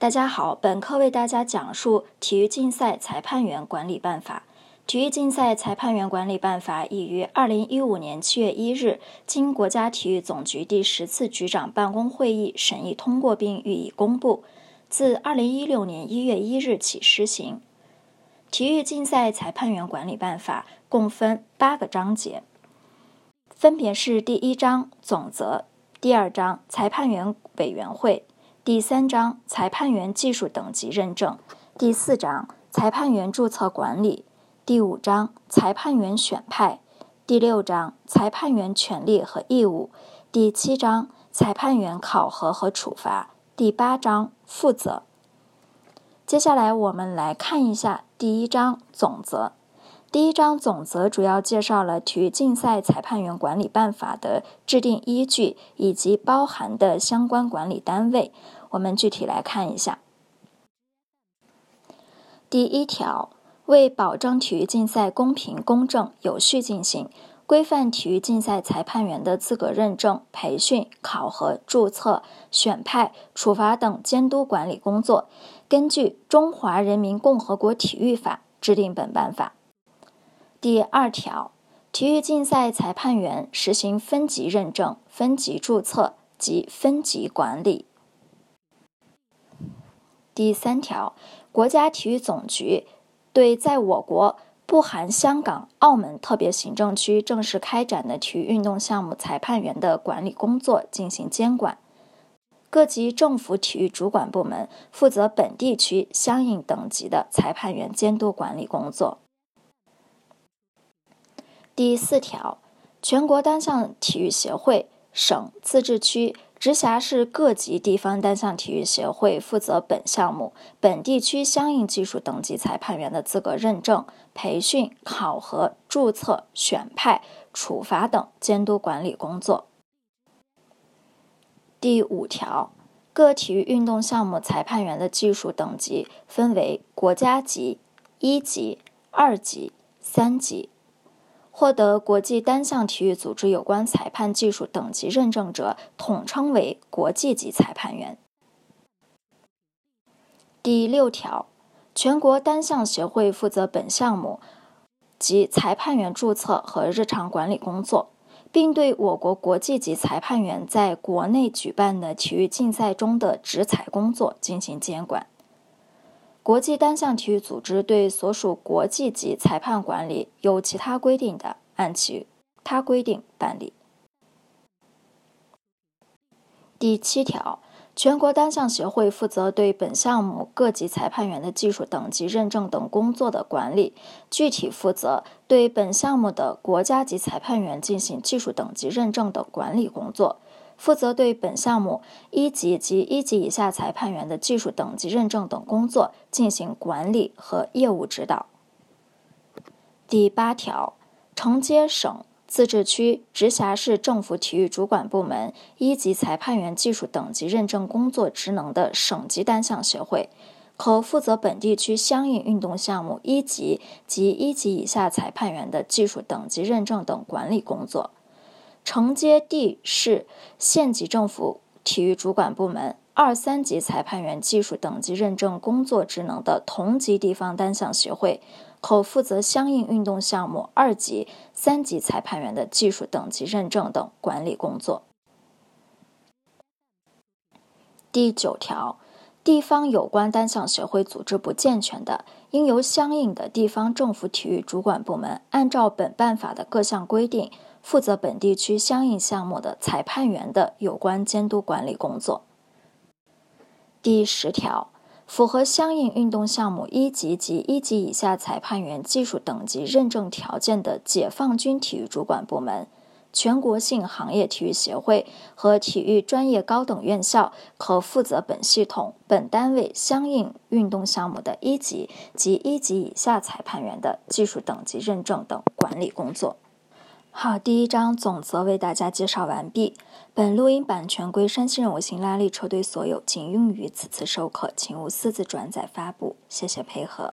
大家好，本课为大家讲述《体育竞赛裁判员管理办法》。《体育竞赛裁判员管理办法》已于二零一五年七月一日经国家体育总局第十次局长办公会议审议通过，并予以公布。自二零一六年一月一日起施行。《体育竞赛裁判员管理办法》共分八个章节，分别是第一章总则，第二章裁判员委员会。第三章裁判员技术等级认证，第四章裁判员注册管理，第五章裁判员选派，第六章裁判员权利和义务，第七章裁判员考核和处罚，第八章负责。接下来我们来看一下第一章总则。第一章总则主要介绍了体育竞赛裁判员管理办法的制定依据以及包含的相关管理单位。我们具体来看一下。第一条，为保证体育竞赛公平、公正、有序进行，规范体育竞赛裁判员的资格认证、培训、考核、注册、选派、处罚等监督管理工作，根据《中华人民共和国体育法》制定本办法。第二条，体育竞赛裁判员实行分级认证、分级注册及分级管理。第三条，国家体育总局对在我国（不含香港、澳门）特别行政区正式开展的体育运动项目裁判员的管理工作进行监管。各级政府体育主管部门负责本地区相应等级的裁判员监督管理工作。第四条，全国单项体育协会、省、自治区、直辖市各级地方单项体育协会负责本项目、本地区相应技术等级裁判员的资格认证、培训、考核、注册、选派、处罚等监督管理工作。第五条，各体育运动项目裁判员的技术等级分为国家级、一级、二级、三级。获得国际单项体育组织有关裁判技术等级认证者，统称为国际级裁判员。第六条，全国单项协会负责本项目及裁判员注册和日常管理工作，并对我国国际级裁判员在国内举办的体育竞赛中的执裁工作进行监管。国际单项体育组织对所属国际级裁判管理有其他规定的，按其他规定办理。第七条，全国单项协会负责对本项目各级裁判员的技术等级认证等工作的管理，具体负责对本项目的国家级裁判员进行技术等级认证等管理工作。负责对本项目一级及一级以下裁判员的技术等级认证等工作进行管理和业务指导。第八条，承接省、自治区、直辖市政府体育主管部门一级裁判员技术等级认证工作职能的省级单项协会，可负责本地区相应运动项目一级及一级以下裁判员的技术等级认证等管理工作。承接地市县级政府体育主管部门二三级裁判员技术等级认证工作职能的同级地方单项协会，可负责相应运动项目二级、三级裁判员的技术等级认证等管理工作。第九条，地方有关单项协会组织不健全的，应由相应的地方政府体育主管部门按照本办法的各项规定。负责本地区相应项目的裁判员的有关监督管理工作。第十条，符合相应运动项目一级及一级以下裁判员技术等级认证条件的解放军体育主管部门、全国性行业体育协会和体育专业高等院校，可负责本系统、本单位相应运动项目的一级及一级以下裁判员的技术等级认证等管理工作。好，第一章总则为大家介绍完毕。本录音版权归山西任我行拉力车队所有，仅用于此次授课，请勿私自转载发布。谢谢配合。